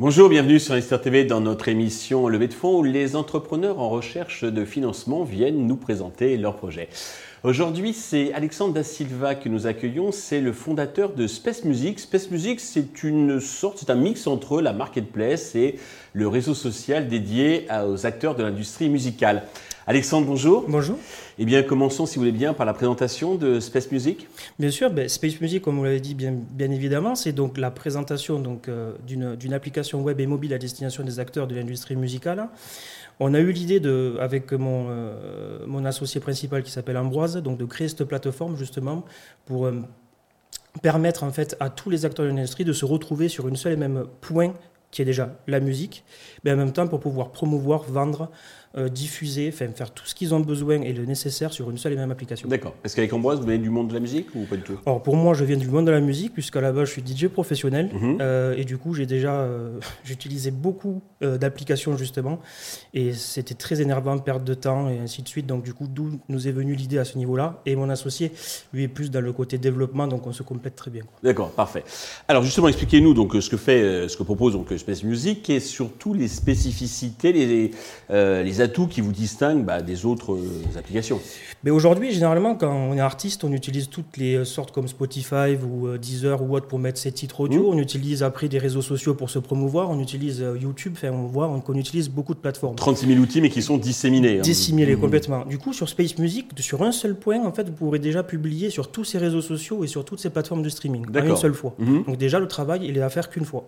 Bonjour, bienvenue sur Investir TV dans notre émission Levée de fonds où les entrepreneurs en recherche de financement viennent nous présenter leurs projets. Aujourd'hui, c'est Alexandre Da Silva que nous accueillons. C'est le fondateur de Space Music. Space Music, c'est une sorte, c'est un mix entre la marketplace et le réseau social dédié aux acteurs de l'industrie musicale. Alexandre, bonjour. Bonjour. Eh bien, commençons, si vous voulez bien, par la présentation de Space Music. Bien sûr, ben, Space Music, comme vous l'avez dit bien, bien évidemment, c'est donc la présentation donc, euh, d'une application web et mobile à destination des acteurs de l'industrie musicale. On a eu l'idée, de, avec mon, euh, mon associé principal qui s'appelle Ambroise, donc de créer cette plateforme justement pour euh, permettre en fait à tous les acteurs de l'industrie de se retrouver sur une seule et même point qui est déjà la musique, mais en même temps pour pouvoir promouvoir, vendre euh, diffuser, faire tout ce qu'ils ont besoin et le nécessaire sur une seule et même application. D'accord. Est-ce qu'avec Ambroise, vous venez du monde de la musique ou pas du tout? Alors pour moi, je viens du monde de la musique puisqu'à la base, je suis DJ professionnel mhm. euh, et du coup, j'ai déjà euh, j'utilisais beaucoup d'applications justement et c'était très énervant, perte de temps et ainsi de suite. Donc du coup, d'où nous est venue l'idée à ce niveau-là et mon associé, lui, est plus dans le côté développement, donc on se complète très bien. D'accord, parfait. Alors justement, expliquez-nous donc ce que fait, ce que propose donc Space Music et surtout les spécificités, les, les tout qui vous distingue bah, des autres euh, applications Mais aujourd'hui, généralement, quand on est artiste, on utilise toutes les euh, sortes comme Spotify ou euh, Deezer ou autre pour mettre ses titres audio. Mmh. On utilise après des réseaux sociaux pour se promouvoir. On utilise YouTube. Enfin, on voit qu'on utilise beaucoup de plateformes. 36 000 outils, mais qui sont disséminés. Hein. Disséminés mmh. complètement. Du coup, sur Space Music, sur un seul point, en fait, vous pourrez déjà publier sur tous ces réseaux sociaux et sur toutes ces plateformes de streaming en une seule fois. Mmh. Donc déjà, le travail, il est à faire qu'une fois.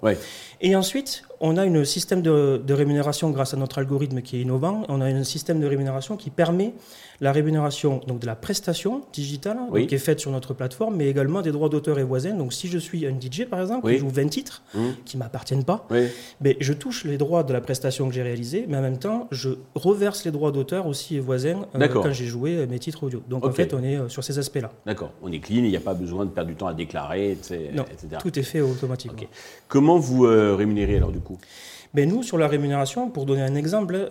Et ensuite, it on a un système de, de rémunération grâce à notre algorithme qui est innovant on a un système de rémunération qui permet la rémunération donc de la prestation digitale qui est faite sur notre plateforme, mais également des droits d'auteur et voisins. Donc si je suis un DJ par exemple, qui joue 20 titres qui mmh. qui m'appartiennent pas, mais je touche les droits de la prestation que j'ai réalisée, mais en même temps je reverse les droits d'auteur aussi et voisins euh, quand j'ai joué euh, mes titres audio. Donc en fait on est euh, sur ces aspects-là. D'accord, on est clean, il n'y a pas besoin de perdre du temps à déclarer, etc. Non, tout est fait automatiquement. Comment vous rémunérez alors du coup ben Nous sur la rémunération, pour donner un exemple,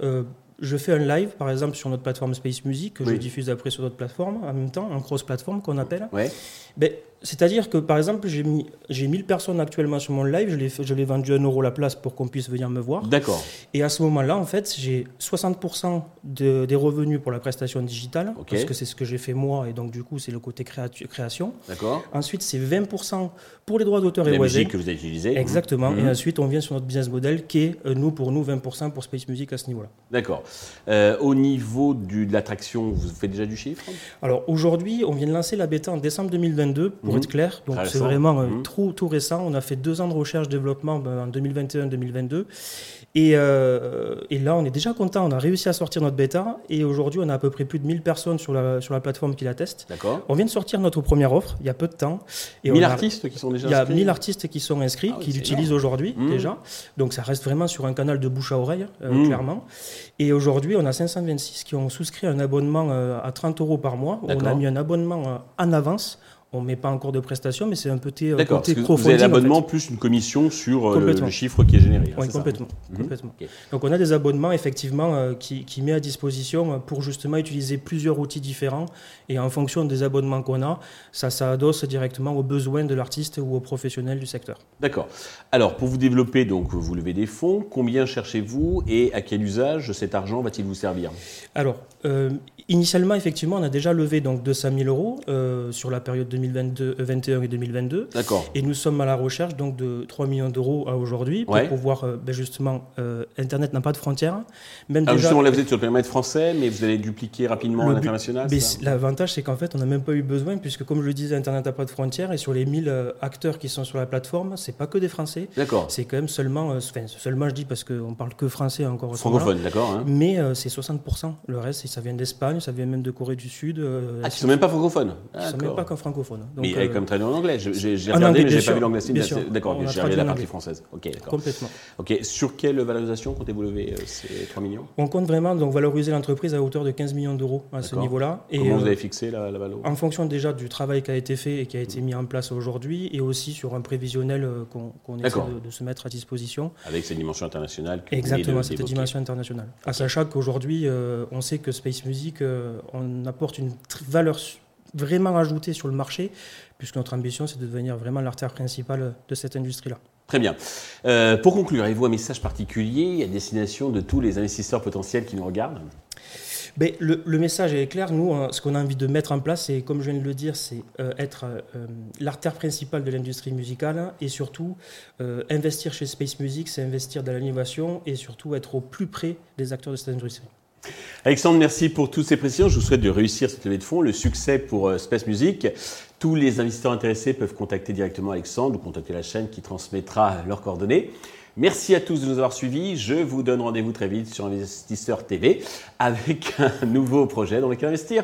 je fais un live, par exemple, sur notre plateforme Space Music, que je diffuse après sur notre plateforme, en même temps, un cross-plateforme qu'on appelle. Ouais. Ben, c'est-à-dire que, par exemple, j'ai mis j'ai 1000 personnes actuellement sur mon live, je l'ai vendu à 1 euro la place pour qu'on puisse venir me voir. D'accord. Et à ce moment-là, en fait, j'ai 60% de, des revenus pour la prestation digitale, parce que c'est ce que j'ai fait moi, et donc du coup, c'est le côté création. D'accord. Ensuite, c'est 20% pour les droits d'auteur et musique que vous avez utilisée. Exactement. Et mhm. ensuite, on vient sur notre business model qui est, euh, nous, pour nous, 20% pour Space Music à ce niveau-là. D'accord. Euh, au niveau de l'attraction, vous faites déjà du chiffre? Alors aujourd'hui, on vient de lancer la bêta en décembre 2022, pour mhm. être clair. Donc c'est vraiment euh, mhm. tout, tout, récent. On a fait deux ans de recherche-développement ben, en 2021-2022. Et, euh, et, là, on est déjà content. On a réussi à sortir notre bêta. Et aujourd'hui, on a à peu près plus de 1000 personnes sur la, sur la plateforme qui la testent. D'accord. On vient de sortir notre première offre il y a peu de temps. Et 1000 artistes qui sont déjà inscrits Il y a 1000 artistes qui sont inscrits, ah qui l'utilisent aujourd'hui mhm. déjà. Donc ça reste vraiment sur un canal de bouche à oreille, euh, mhm. clairement. Et aujourd'hui, on a 526 qui ont souscrit un abonnement à 30 euros par mois. On a mis un abonnement en avance on ne met pas encore de prestations, mais c'est un petit euh, côté Vous avez l'abonnement plus une commission sur euh, le, chiffre qui est généré. Hein, oui, complètement. Mhm. complètement. Donc on a des abonnements effectivement euh, qui, qui met à disposition pour justement utiliser plusieurs outils différents et en fonction des abonnements qu'on a, ça s'adosse directement aux besoins de l'artiste ou aux professionnels du secteur. D'accord. Alors pour vous développer, donc vous levez des fonds, combien cherchez-vous et à quel usage cet argent va-t-il vous servir? Alors Initialement, effectivement, on a déjà levé donc 200 000 euros euh, sur la période 2021 et 2022. D'accord. Et nous sommes à la recherche donc de 3 millions d'euros à aujourd'hui pour pouvoir euh, ben, justement euh, Internet n'a pas de frontières. Même Alors justement, là vous êtes sur le périmètre français, mais vous allez dupliquer rapidement à l'international. L'avantage, c'est qu'en fait, on n'a même pas eu besoin puisque, comme je le disais, Internet n'a pas de frontières et sur les 1000 acteurs qui sont sur la plateforme, c'est pas que des Français. D'accord. C'est quand même seulement, enfin seulement je dis parce qu'on parle que français encore. Francophone, d'accord. Hein. Mais c'est 60% le reste, ça vient d'Espagne ça vient même de Corée du Sud. Euh, ah, qui sont même pas francophones Ils ne sont même pas qu'en francophones. mais il y a comme traduit en anglais. J'ai regardé, mais je n'ai pas vu l'anglais. D'accord, j'ai regardé la partie française. Ok. Complètement. Ok, sur quelle valorisation comptez-vous lever euh, ces 3 millions? On compte vraiment donc, valoriser l'entreprise à hauteur de 15 millions d'euros à ce niveau-là. Comment vous avez fixé la, la valeur En fonction déjà du travail qui a été fait et qui a été mis en place aujourd'hui et aussi sur un prévisionnel qu'on essaie de, se mettre à disposition. Avec cette dimension internationale. Exactement, cette dimension internationale. À sachant qu'aujourd'hui, on sait que Space Music, on apporte une valeur vraiment ajoutée sur le marché, puisque notre ambition, c'est de devenir vraiment l'artère principale de cette industrie-là. Très bien. pour conclure, avez-vous un message particulier à destination de tous les investisseurs potentiels qui nous regardent? Ben, le, message est clair. Nous, hein, ce qu'on a envie de mettre en place, c'est, comme je viens de le dire, c'est euh, être euh, l'artère principale de l'industrie musicale et surtout euh, investir chez Space Music, c'est investir dans l'innovation et surtout être au plus près des acteurs de cette industrie. Alexandre, merci pour toutes ces précisions. Je vous souhaite de réussir cette levée de fonds, le succès pour Space Music. Tous les investisseurs intéressés peuvent contacter directement Alexandre ou contacter la chaîne qui transmettra leurs coordonnées. Merci à tous de nous avoir suivis. Je vous donne rendez-vous très vite sur Investisseur TV avec un nouveau projet dans lequel investir.